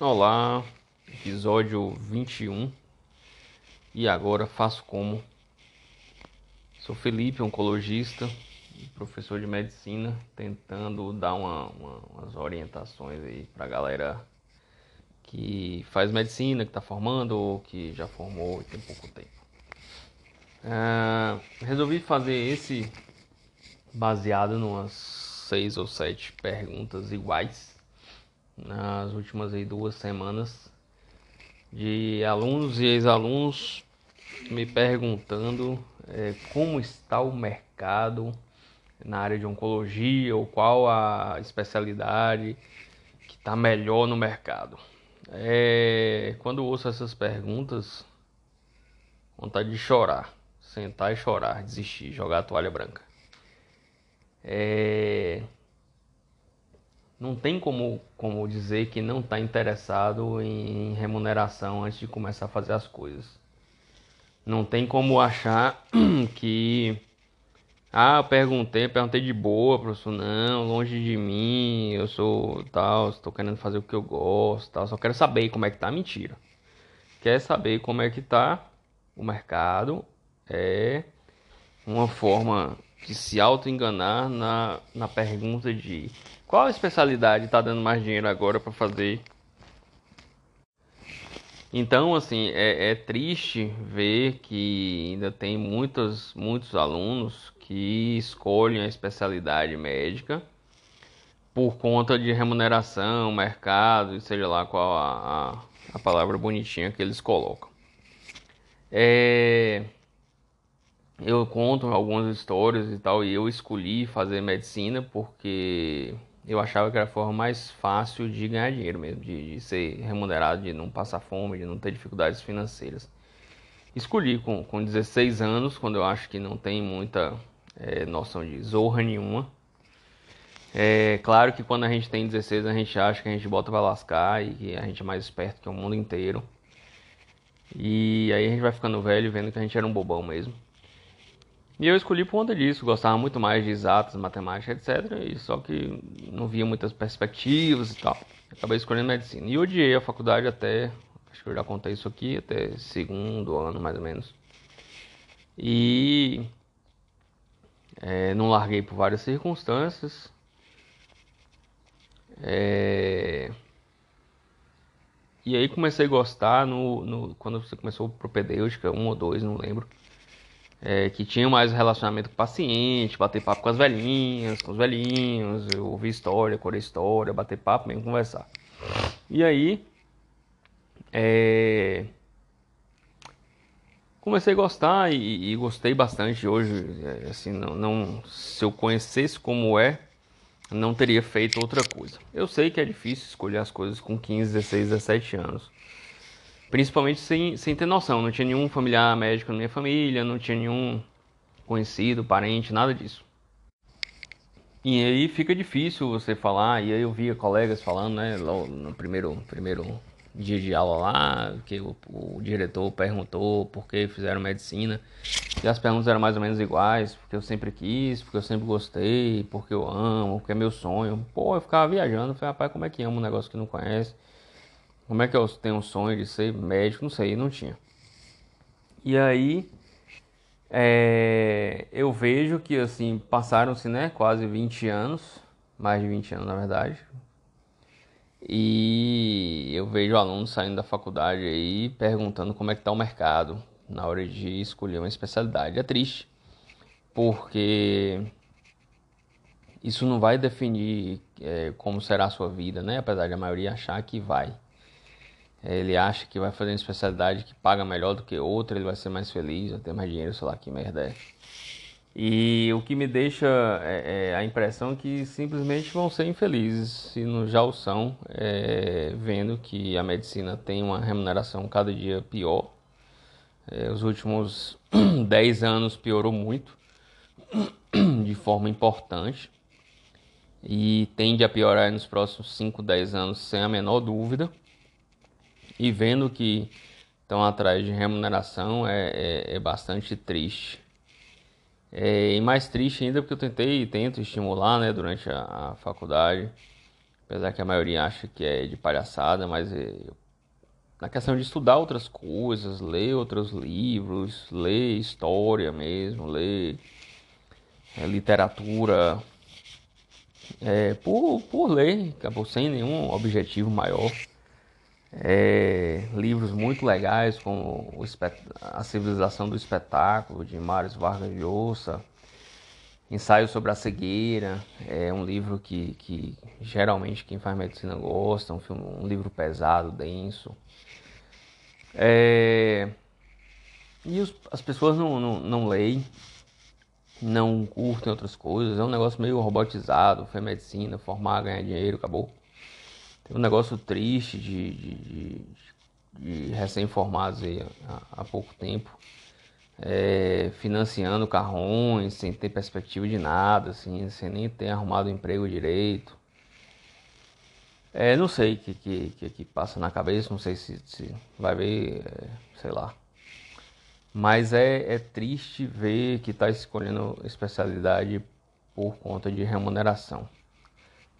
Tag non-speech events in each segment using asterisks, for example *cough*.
Olá, episódio 21. E agora faço como? Sou Felipe, oncologista, professor de medicina, tentando dar uma, uma, umas orientações aí pra galera que faz medicina, que está formando ou que já formou e tem pouco tempo. Uh, resolvi fazer esse baseado em umas seis ou sete perguntas iguais nas últimas aí, duas semanas de alunos e ex-alunos me perguntando é, como está o mercado na área de oncologia ou qual a especialidade que está melhor no mercado. É, quando ouço essas perguntas, vontade de chorar, sentar e chorar, desistir, jogar a toalha branca. É, não tem como, como dizer que não está interessado em remuneração antes de começar a fazer as coisas. Não tem como achar *clears throat* que. Ah, eu perguntei, perguntei de boa, professor. Não, longe de mim, eu sou tal, estou querendo fazer o que eu gosto, tal, só quero saber como é que tá. Mentira. Quer saber como é que tá o mercado? É uma forma de se auto-enganar na, na pergunta de qual especialidade está dando mais dinheiro agora para fazer. Então, assim, é, é, triste ver que ainda tem muitos, muitos alunos que escolhem a especialidade médica por conta de remuneração, mercado, seja lá qual a, a, a palavra bonitinha que eles colocam. É, eu conto algumas histórias e tal, e eu escolhi fazer medicina porque eu achava que era a forma mais fácil de ganhar dinheiro mesmo, de, de, ser remunerado, de não passar fome, de não ter dificuldades financeiras. Escolhi com, com 16 anos, quando eu acho que não tem muita é, noção de zorra nenhuma. É claro que quando a gente tem 16 a gente acha que a gente bota pra lascar e que a gente é mais esperto que o mundo inteiro. E aí a gente vai ficando velho vendo que a gente era um bobão mesmo. E eu escolhi por conta disso, gostava muito mais de exatas, matemática, etc. E só que não via muitas perspectivas e tal. Acabei escolhendo medicina. E odiei a faculdade até, acho que eu já contei isso aqui, até segundo ano mais ou menos. E é, não larguei por várias circunstâncias. É... E aí comecei a gostar no, no, quando você começou propedêutica, um ou dois, não lembro é, que tinham mais relacionamento com o paciente, bater papo com as velhinhas, com os velhinhos, ouvir história, correr história, bater papo mesmo, conversar. E aí, é, comecei a gostar e, e, gostei bastante hoje. É, assim, não, não, se eu conhecesse como é, não teria feito outra coisa. Eu sei que é difícil escolher as coisas com 15, 16, 17 anos. Principalmente sem, sem ter noção, não tinha nenhum familiar médico na minha família, não tinha nenhum conhecido, parente, nada disso. E aí fica difícil você falar, e aí eu via colegas falando, né, no primeiro, primeiro dia de aula lá, que o, o diretor perguntou por que fizeram medicina, e as perguntas eram mais ou menos iguais, porque eu sempre quis, porque eu sempre gostei, porque eu amo, porque é meu sonho. Pô, eu ficava viajando, falei, rapaz, como é que ama um negócio que não conhece? Como é que eu tenho um sonho de ser médico? Não sei, não tinha. E aí é, eu vejo que assim passaram-se né, quase 20 anos, mais de 20 anos na verdade. E eu vejo alunos saindo da faculdade aí perguntando como é que está o mercado na hora de escolher uma especialidade. É triste, porque isso não vai definir é, como será a sua vida, né? Apesar de a maioria achar que vai. Ele acha que vai fazer uma especialidade que paga melhor do que outra, ele vai ser mais feliz, vai ter mais dinheiro, sei lá que merda é. E o que me deixa é, é a impressão que simplesmente vão ser infelizes, se não já o são, é, vendo que a medicina tem uma remuneração cada dia pior. É, os últimos *clears throat* 10 anos piorou muito, *clears throat* de forma importante, e tende a piorar nos próximos 5, 10 anos, sem a menor dúvida. E vendo que estão atrás de remuneração é, é, é bastante triste. É, e mais triste ainda porque eu tentei e tento estimular né, durante a, a faculdade, apesar que a maioria acha que é de palhaçada, mas é, na questão de estudar outras coisas, ler outros livros, ler história mesmo, ler é, literatura, é, por, por ler, acabou sem nenhum objetivo maior. É, livros muito legais como A Civilização do Espetáculo, de Mário Vargas Llosa, Ensaio sobre a Cegueira, é um livro que, que geralmente quem faz medicina gosta, um, filme, um livro pesado, denso. É, e os, as pessoas não, não, não leem, não curtem outras coisas, é um negócio meio robotizado, foi medicina, formar, ganhar dinheiro, acabou. Tem um negócio triste de, de, de, de recém-formados aí há, pouco tempo, é, financiando carrões, sem ter perspectiva de nada, assim, sem nem ter arrumado emprego direito. É, não sei o que, que, que, que, passa na cabeça, não sei se, se vai ver, é, sei lá. Mas é, é triste ver que está escolhendo especialidade por conta de remuneração.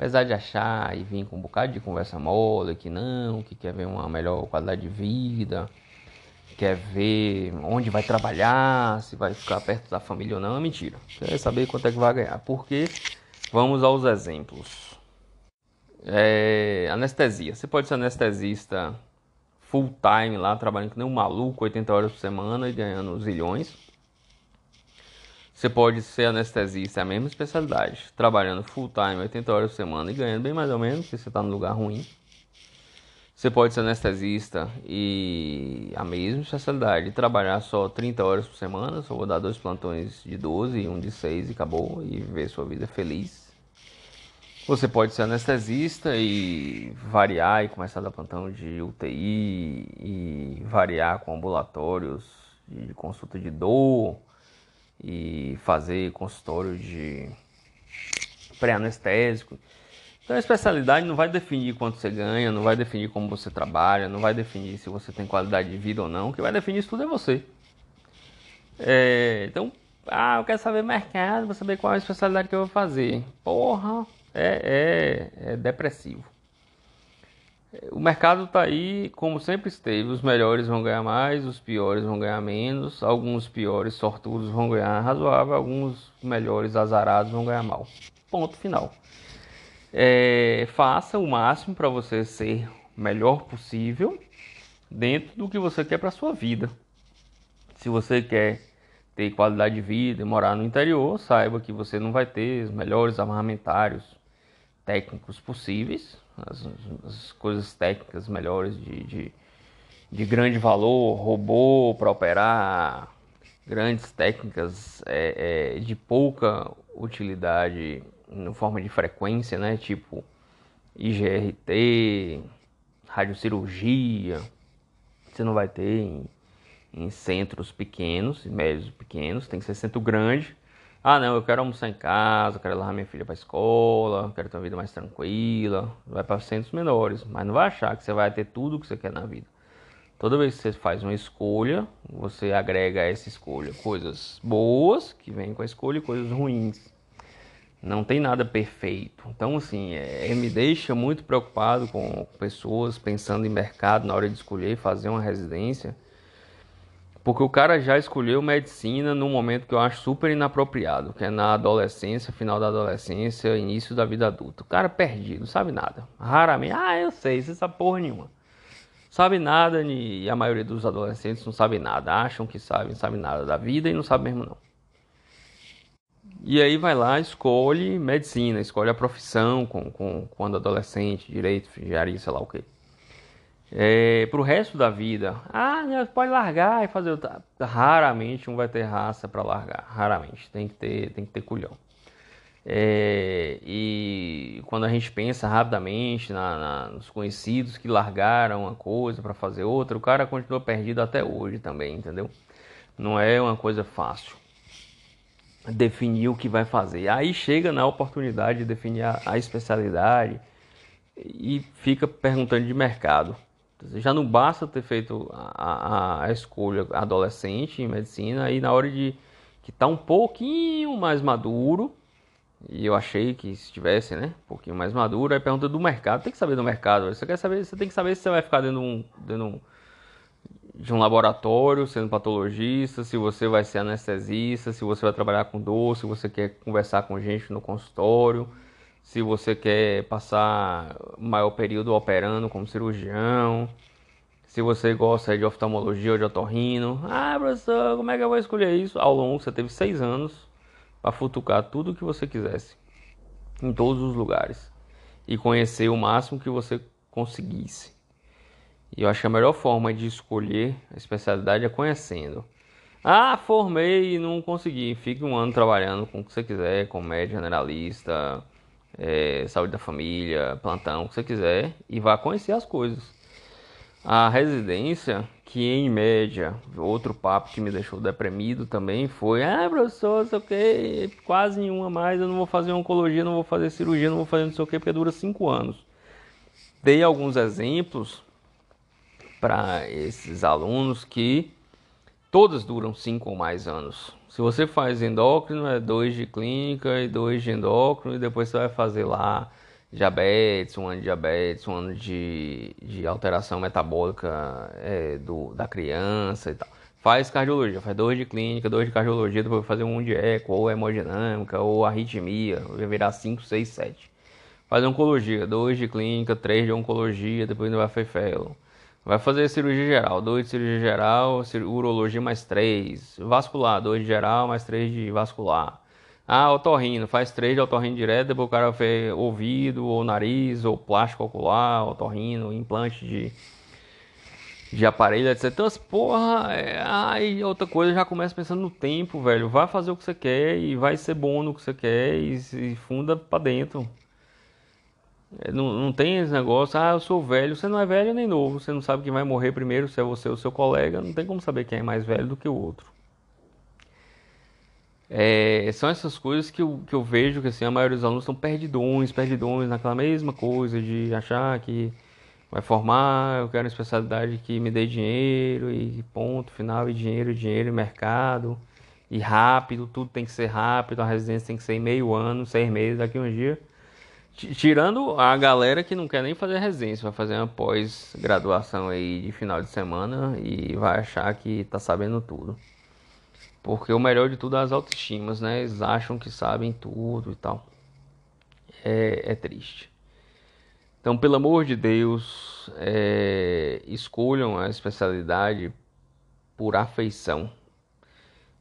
Apesar de achar e vir com um bocado de conversa mole, que não, que quer ver uma melhor qualidade de vida, quer ver onde vai trabalhar, se vai ficar perto da família ou não, é mentira. Quer saber quanto é que vai ganhar. Porque vamos aos exemplos. É, anestesia. Você pode ser anestesista full time lá, trabalhando que nem um maluco, 80 horas por semana e ganhando zilhões. Você pode ser anestesista, é a mesma especialidade, trabalhando full time, 80 horas por semana e ganhando bem mais ou menos, porque você está num lugar ruim. Você pode ser anestesista e a mesma especialidade, trabalhar só 30 horas por semana, só vou dar dois plantões de 12 e um de 6 e acabou, e viver sua vida feliz. Você pode ser anestesista e variar e começar a dar plantão de UTI e variar com ambulatórios de consulta de dor e fazer consultório de pré-anestésico. Então a especialidade não vai definir quanto você ganha, não vai definir como você trabalha, não vai definir se você tem qualidade de vida ou não. O que vai definir isso tudo é você. É, então, ah, eu quero saber mercado, vou saber qual é a especialidade que eu vou fazer. Porra, é, é, é depressivo. O mercado está aí como sempre esteve. Os melhores vão ganhar mais, os piores vão ganhar menos. Alguns piores sortudos vão ganhar razoável, alguns melhores azarados vão ganhar mal. Ponto final. É, faça o máximo para você ser o melhor possível dentro do que você quer para sua vida. Se você quer ter qualidade de vida e morar no interior, saiba que você não vai ter os melhores armamentários técnicos possíveis, as, as coisas técnicas melhores de, de, de, grande valor, robô para operar, grandes técnicas é, é, de pouca utilidade no forma de frequência, né? Tipo IGRT, radiocirurgia, você não vai ter em, em centros pequenos, médios pequenos, tem que ser centro grande ah, não, eu quero almoçar em casa, quero levar minha filha para escola, quero ter uma vida mais tranquila. Vai para centros menores, mas não vai achar que você vai ter tudo o que você quer na vida. Toda vez que você faz uma escolha, você agrega a essa escolha coisas boas que vêm com a escolha e coisas ruins. Não tem nada perfeito. Então, assim, é, me deixa muito preocupado com pessoas pensando em mercado na hora de escolher fazer uma residência porque o cara já escolheu medicina num momento que eu acho super inapropriado, que é na adolescência, final da adolescência, início da vida adulta. O cara perdido, não sabe nada. Raramente, ah, eu sei, você sabe porra nenhuma. Sabe nada e a maioria dos adolescentes não sabe nada. Acham que sabem, não sabe nada da vida e não sabe mesmo não. E aí vai lá, escolhe medicina, escolhe a profissão com, com, quando adolescente, direito, engenharia, sei lá o que é, para o resto da vida, ah, pode largar e fazer outra. Raramente um vai ter raça para largar, raramente. Tem que ter, tem que ter culhão. É, e quando a gente pensa rapidamente na, na, nos conhecidos que largaram uma coisa para fazer outra, o cara continua perdido até hoje também, entendeu? Não é uma coisa fácil definir o que vai fazer. Aí chega na oportunidade de definir a, a especialidade e fica perguntando de mercado. Já não basta ter feito a, a, a escolha adolescente em medicina, aí na hora de que tá um pouquinho mais maduro, e eu achei que se tivesse, né, um pouquinho mais maduro, aí pergunta do mercado, tem que saber do mercado, você quer saber, você tem que saber se você vai ficar dentro de um, dentro de de um laboratório, sendo patologista, se você vai ser anestesista, se você vai trabalhar com dor, se você quer conversar com gente no consultório, se você quer passar maior período operando como cirurgião, se você gosta de oftalmologia ou de otorrino. Ah, professor, como é que eu vou escolher isso? Ao longo, você teve seis anos para futucar tudo o que você quisesse, em todos os lugares, e conhecer o máximo que você conseguisse. E eu acho que a melhor forma de escolher a especialidade é conhecendo. Ah, formei e não consegui. Fique um ano trabalhando com o que você quiser, com médico generalista, é, saúde da família, plantão, o que você quiser, e vá conhecer as coisas. A residência, que em média, outro papo que me deixou deprimido também foi: ah, professor, sei o que, quase nenhuma mais, eu não vou fazer oncologia, não vou fazer cirurgia, não vou fazer não sei o que, porque dura cinco anos. Dei alguns exemplos para esses alunos que todas duram cinco ou mais anos. Se você faz endócrino, é dois de clínica e dois de endócrino, e depois você vai fazer lá diabetes, um ano de diabetes, um ano de, de alteração metabólica é, do, da criança e tal. Faz cardiologia, faz dois de clínica, dois de cardiologia, depois vai fazer um de eco, ou hemodinâmica, ou arritmia, vai virar 5, 6, 7. Faz oncologia, dois de clínica, três de oncologia, depois ainda vai fazer fellow. Vai fazer cirurgia geral, dois de cirurgia geral, urologia mais três. Vascular, dois de geral, mais três de vascular. Ah, otorrino, faz três de otorrino direto, depois o cara fez ouvido, ou nariz, ou plástico ocular, otorrino, implante de, de aparelho, etc. Então, assim, porra, é, aí outra coisa, já começa pensando no tempo, velho. Vai fazer o que você quer e vai ser bom no que você quer e se funda pra dentro. É, não, não tem esse negócio, ah, eu sou velho. Você não é velho nem novo, você não sabe quem vai morrer primeiro, se é você ou seu colega. Não tem como saber quem é mais velho do que o outro. É, são essas coisas que eu, que eu vejo que assim, a maioria dos alunos estão perdidões, perdidões naquela mesma coisa de achar que vai formar, eu quero uma especialidade que me dê dinheiro e ponto final, e dinheiro, dinheiro, e mercado, e rápido, tudo tem que ser rápido, a residência tem que ser em meio ano, seis meses, daqui a um dia. Tirando a galera que não quer nem fazer residência, vai fazer uma pós-graduação aí de final de semana e vai achar que tá sabendo tudo. Porque o melhor de tudo é as autoestimas, né? Eles acham que sabem tudo e tal. É, é triste. Então, pelo amor de Deus, é, escolham a especialidade por afeição.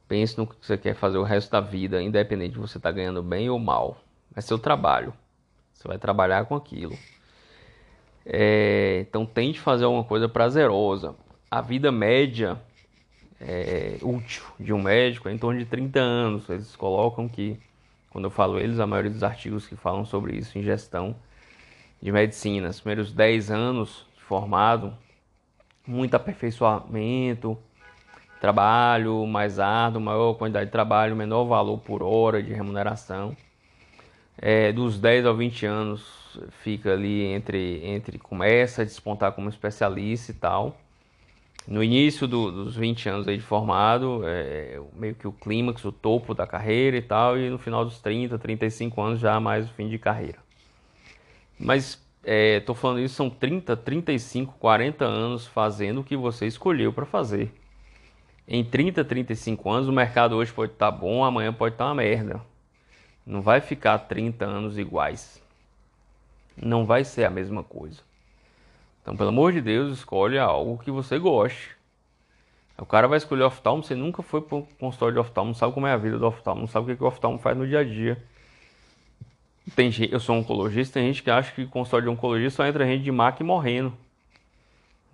Pense no que você quer fazer o resto da vida, independente de você estar tá ganhando bem ou mal. É seu trabalho. Você vai trabalhar com aquilo. É, então tente fazer alguma coisa prazerosa. A vida média é, útil de um médico é em torno de 30 anos. Eles colocam que, quando eu falo eles, a maioria dos artigos que falam sobre isso em gestão de medicina, os primeiros 10 anos de formado, muito aperfeiçoamento, trabalho mais árduo, maior quantidade de trabalho, menor valor por hora de remuneração é, dos 10 aos 20 anos fica ali entre, entre começa a despontar como especialista e tal. No início do, dos 20 anos aí de formado, é, meio que o clímax, o topo da carreira e tal, e no final dos 30, 35 anos já mais o fim de carreira. Mas estou é, falando isso, são 30, 35, 40 anos fazendo o que você escolheu para fazer. Em 30, 35 anos, o mercado hoje pode estar tá bom, amanhã pode estar tá uma merda. Não vai ficar 30 anos iguais. Não vai ser a mesma coisa. Então, pelo amor de Deus, escolhe algo que você goste. O cara vai escolher oftalmo, você nunca foi para um consultório de oftalmo, não sabe como é a vida do oftalmo, não sabe o que, que o oftalmo faz no dia a dia. Tem eu sou oncologista, tem gente que acha que consultório de oncologia só entra gente de maca e morrendo.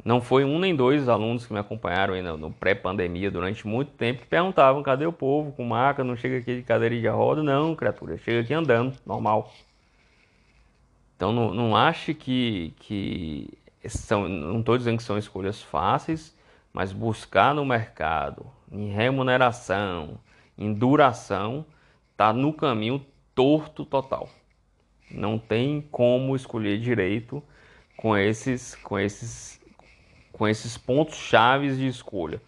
Não foi um nem dois alunos que me acompanharam aí no, pré-pandemia durante muito tempo que perguntavam: cadê o povo com maca? Não chega aqui de cadeira de roda? Não, criatura, chega aqui andando, normal. Então não, não ache que, que são. Não estou dizendo que são escolhas fáceis, mas buscar no mercado, em remuneração, em duração, tá no caminho torto total. Não tem como escolher direito com esses, com esses com esses pontos chaves de escolha.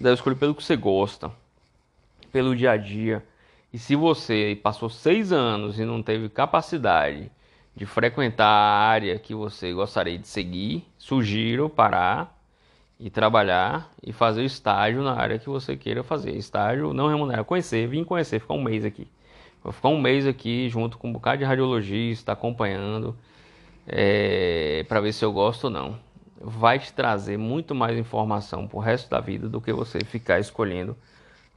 Deve escolher pelo que você gosta, pelo dia a dia. E se você passou seis anos e não teve capacidade de frequentar a área que você gostaria de seguir, sugiro parar e trabalhar e fazer estágio na área que você queira fazer. Estágio não remunerado. Conhecer, vim conhecer, ficar um mês aqui. Vou ficar um mês aqui junto com um bocado de radiologista, acompanhando, é, para ver se eu gosto ou não. Vai te trazer muito mais informação pro resto da vida do que você ficar escolhendo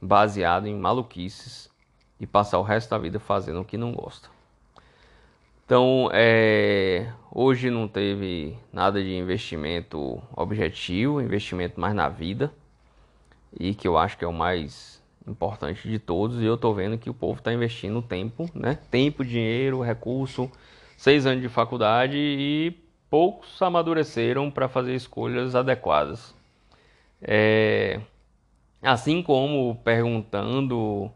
baseado em maluquices e passar o resto da vida fazendo o que não gosta. Então, é, hoje não teve nada de investimento objetivo, investimento mais na vida, e que eu acho que é o mais importante de todos. E eu tô vendo que o povo está investindo tempo, né? Tempo, dinheiro, recurso, seis anos de faculdade e poucos amadureceram para fazer escolhas adequadas. É, assim como perguntando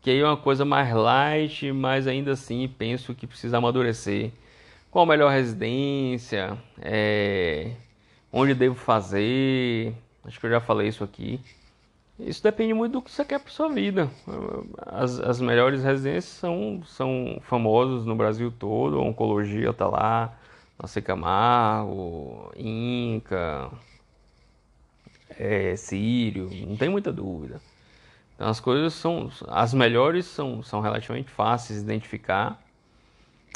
que é uma coisa mais light, mas ainda assim penso que precisa amadurecer. Qual a melhor residência? É... Onde devo fazer? Acho que eu já falei isso aqui. Isso depende muito do que você quer para sua vida. As, as melhores residências são, são famosas no Brasil todo. A oncologia está lá, Nossa Camargo, Inca, é, Sírio, não tem muita dúvida. Então as coisas são. As melhores são, são relativamente fáceis de identificar.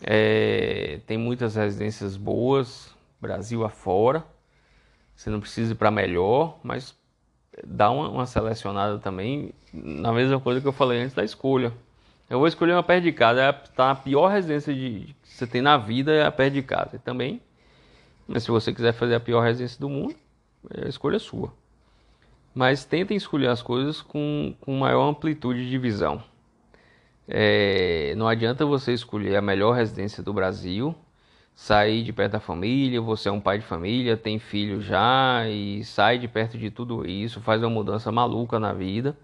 É, tem muitas residências boas, Brasil afora. Você não precisa ir para melhor, mas dá uma, uma, selecionada também na mesma coisa que eu falei antes da escolha. Eu vou escolher uma perto de casa, é tá a pior residência de, que você tem na vida é a perto de casa. Também, mas se você quiser fazer a pior residência do mundo, é a escolha sua mas tentem escolher as coisas com, com maior amplitude de visão. É, não adianta você escolher a melhor residência do Brasil, sair de perto da família, você é um pai de família, tem filho já e sai de perto de tudo isso, faz uma mudança maluca na vida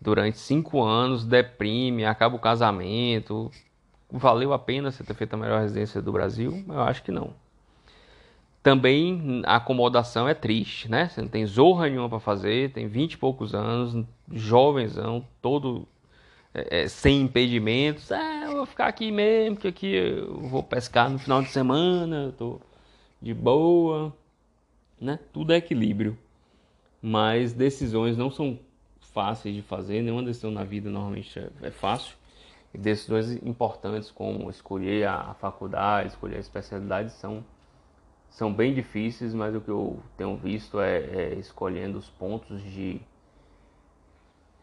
durante cinco anos, deprime, acaba o casamento. Valeu a pena você ter feito a melhor residência do Brasil? Eu acho que não. Também a acomodação é triste, né? Você não tem zorra nenhuma para fazer, tem 20 e poucos anos, jovenzão, todo é, é, sem impedimentos. Ah, eu vou ficar aqui mesmo, porque aqui eu vou pescar no final de semana, eu tô de boa, né? Tudo é equilíbrio. Mas decisões não são fáceis de fazer, nenhuma decisão na vida normalmente é, é fácil. E decisões importantes como escolher a faculdade, escolher a especialidade são são bem difíceis, mas o que eu tenho visto é, é escolhendo os pontos de,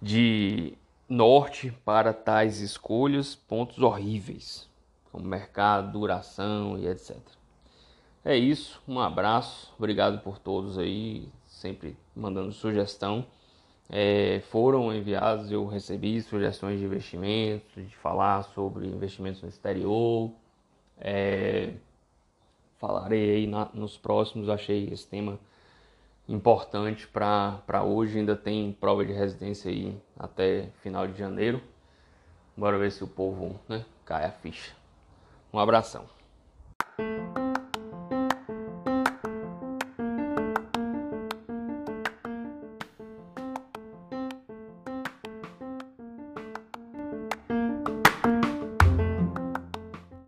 de norte para tais escolhas, pontos horríveis, como mercado, duração e etc. É isso, um abraço, obrigado por todos aí, sempre mandando sugestão. É, foram enviados, eu recebi sugestões de investimentos, de falar sobre investimentos no exterior. É, falarei aí na, nos próximos. Achei esse tema importante para hoje. Ainda tem prova de residência aí até final de janeiro. Bora ver se o povo né, cai a ficha. Um abração.